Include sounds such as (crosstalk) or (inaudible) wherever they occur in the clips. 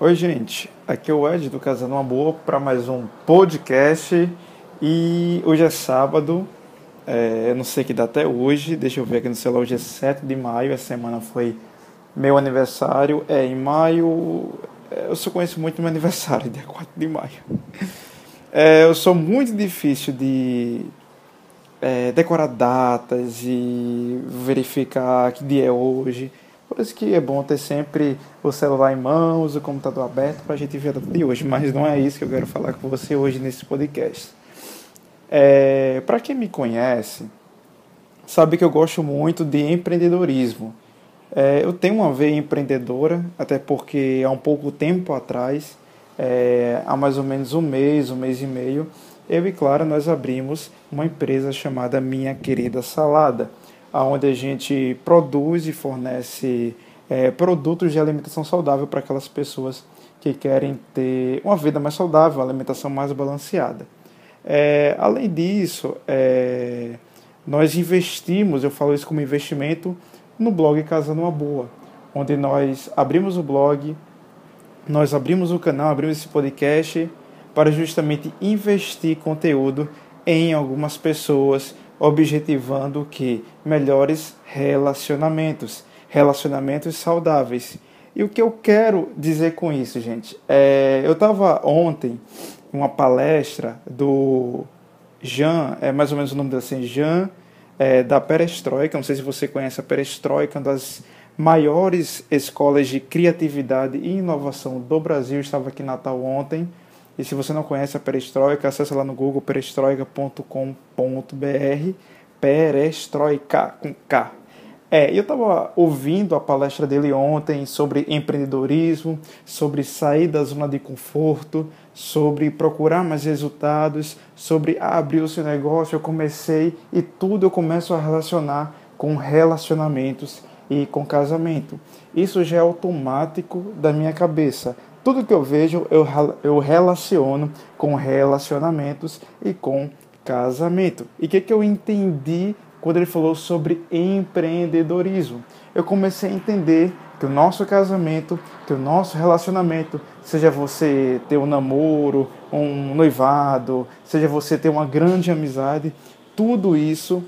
Oi, gente. Aqui é o Ed do Casando Uma Boa para mais um podcast. E hoje é sábado. É, eu não sei que dá até hoje. Deixa eu ver aqui no celular. Hoje é 7 de maio. Essa semana foi meu aniversário. É, em maio. É, eu só conheço muito meu aniversário, (laughs) dia 4 de maio. É, eu sou muito difícil de é, decorar datas e verificar que dia é hoje. Por isso que é bom ter sempre o celular em mãos, o computador aberto para a gente ver de hoje. Mas não é isso que eu quero falar com você hoje nesse podcast. É, para quem me conhece, sabe que eu gosto muito de empreendedorismo. É, eu tenho uma veia empreendedora, até porque há um pouco tempo atrás, é, há mais ou menos um mês, um mês e meio, eu e Clara nós abrimos uma empresa chamada Minha Querida Salada onde a gente produz e fornece é, produtos de alimentação saudável para aquelas pessoas que querem ter uma vida mais saudável, uma alimentação mais balanceada. É, além disso, é, nós investimos, eu falo isso como investimento, no blog Casando Uma Boa, onde nós abrimos o blog, nós abrimos o canal, abrimos esse podcast para justamente investir conteúdo em algumas pessoas objetivando que melhores relacionamentos, relacionamentos saudáveis. E o que eu quero dizer com isso, gente? É, eu estava ontem em uma palestra do Jean, é mais ou menos o nome dele assim, Jean é, da Perestroika. Não sei se você conhece a Perestroika, uma das maiores escolas de criatividade e inovação do Brasil. estava aqui em Natal ontem e se você não conhece a Perestroika, acesse lá no Google perestroika.com.br. Perestroika com K. É, eu estava ouvindo a palestra dele ontem sobre empreendedorismo, sobre sair da zona de conforto, sobre procurar mais resultados, sobre abrir o seu negócio. Eu comecei e tudo eu começo a relacionar com relacionamentos e com casamento. Isso já é automático da minha cabeça. Tudo que eu vejo eu, eu relaciono com relacionamentos e com casamento. E o que, que eu entendi quando ele falou sobre empreendedorismo? Eu comecei a entender que o nosso casamento, que o nosso relacionamento, seja você ter um namoro, um noivado, seja você ter uma grande amizade, tudo isso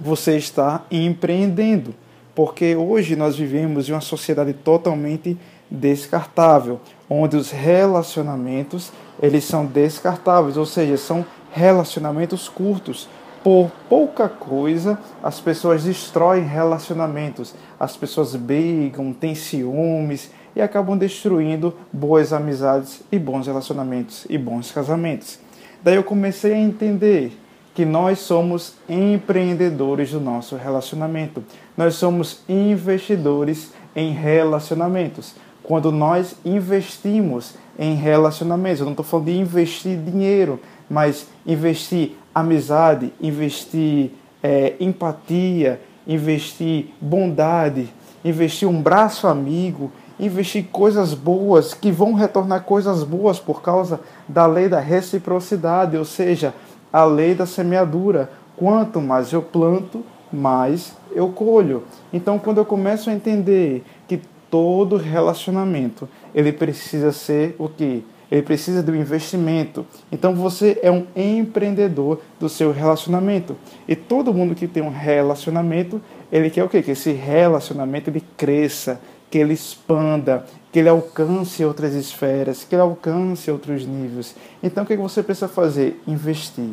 você está empreendendo. Porque hoje nós vivemos em uma sociedade totalmente descartável, onde os relacionamentos eles são descartáveis, ou seja, são relacionamentos curtos. Por pouca coisa, as pessoas destroem relacionamentos, as pessoas brigam, têm ciúmes e acabam destruindo boas amizades e bons relacionamentos e bons casamentos. Daí eu comecei a entender que nós somos empreendedores do nosso relacionamento. Nós somos investidores em relacionamentos quando nós investimos em relacionamentos. Eu não estou falando de investir dinheiro, mas investir amizade, investir é, empatia, investir bondade, investir um braço amigo, investir coisas boas que vão retornar coisas boas por causa da lei da reciprocidade, ou seja, a lei da semeadura. Quanto mais eu planto, mais eu colho. Então, quando eu começo a entender todo relacionamento ele precisa ser o que? Ele precisa do investimento. Então você é um empreendedor do seu relacionamento. E todo mundo que tem um relacionamento, ele quer o quê? Que esse relacionamento ele cresça, que ele expanda, que ele alcance outras esferas, que ele alcance outros níveis. Então o que você precisa fazer? Investir.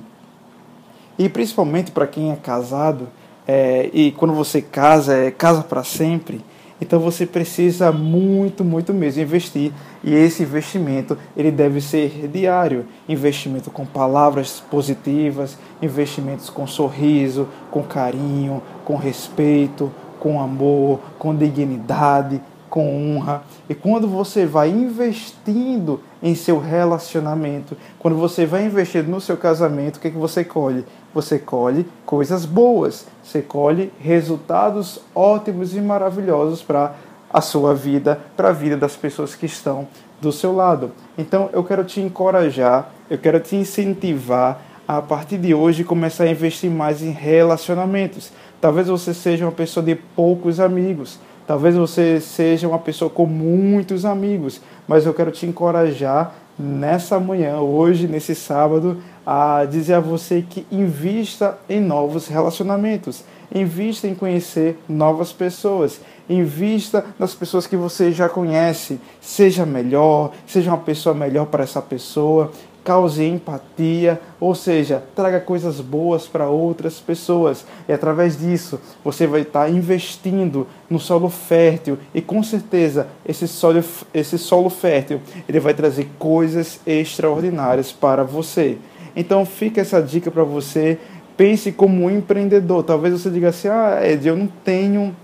E principalmente para quem é casado, é, e quando você casa, é casa para sempre então você precisa muito, muito mesmo investir. E esse investimento ele deve ser diário, investimento com palavras positivas, investimentos com sorriso, com carinho, com respeito, com amor, com dignidade, com honra. E quando você vai investindo em seu relacionamento, quando você vai investindo no seu casamento, o que, é que você colhe? Você colhe coisas boas, você colhe resultados ótimos e maravilhosos para a sua vida, para a vida das pessoas que estão do seu lado. Então eu quero te encorajar, eu quero te incentivar a partir de hoje começar a investir mais em relacionamentos. Talvez você seja uma pessoa de poucos amigos Talvez você seja uma pessoa com muitos amigos, mas eu quero te encorajar nessa manhã, hoje, nesse sábado, a dizer a você que invista em novos relacionamentos, invista em conhecer novas pessoas, invista nas pessoas que você já conhece, seja melhor, seja uma pessoa melhor para essa pessoa, cause empatia, ou seja, traga coisas boas para outras pessoas. E através disso, você vai estar investindo no solo fértil e com certeza esse solo, esse solo fértil, ele vai trazer coisas extraordinárias para você. Então fica essa dica para você, pense como um empreendedor. Talvez você diga assim: "Ah, Ed, eu não tenho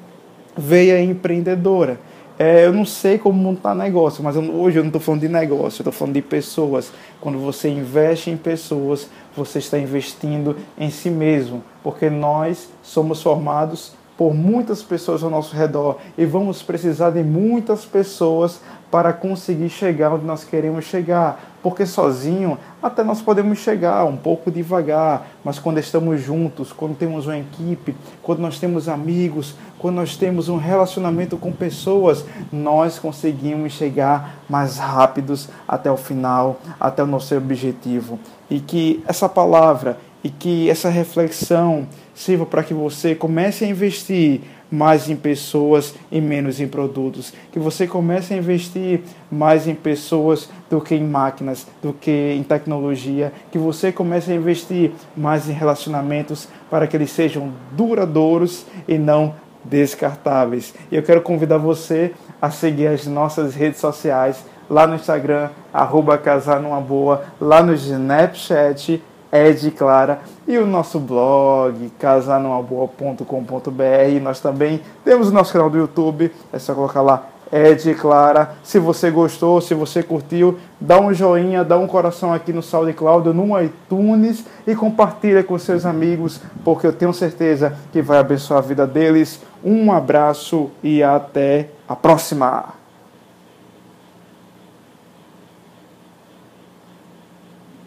veia empreendedora". É, eu não sei como montar negócio, mas eu, hoje eu não estou falando de negócio, eu estou falando de pessoas. Quando você investe em pessoas, você está investindo em si mesmo, porque nós somos formados por muitas pessoas ao nosso redor e vamos precisar de muitas pessoas para conseguir chegar onde nós queremos chegar. Porque sozinho até nós podemos chegar um pouco devagar, mas quando estamos juntos, quando temos uma equipe, quando nós temos amigos, quando nós temos um relacionamento com pessoas, nós conseguimos chegar mais rápidos até o final, até o nosso objetivo. E que essa palavra e que essa reflexão sirva para que você comece a investir mais em pessoas e menos em produtos. Que você comece a investir mais em pessoas do que em máquinas, do que em tecnologia. Que você comece a investir mais em relacionamentos para que eles sejam duradouros e não descartáveis. E eu quero convidar você a seguir as nossas redes sociais lá no Instagram, arroba Casar Numa Boa, lá no Snapchat, Ed Clara e o nosso blog casarnumaboa.com.br. Nós também temos o nosso canal do YouTube, é só colocar lá Ed Clara. Se você gostou, se você curtiu, dá um joinha, dá um coração aqui no SoundCloud, no iTunes e compartilha com seus amigos, porque eu tenho certeza que vai abençoar a vida deles. Um abraço e até a próxima!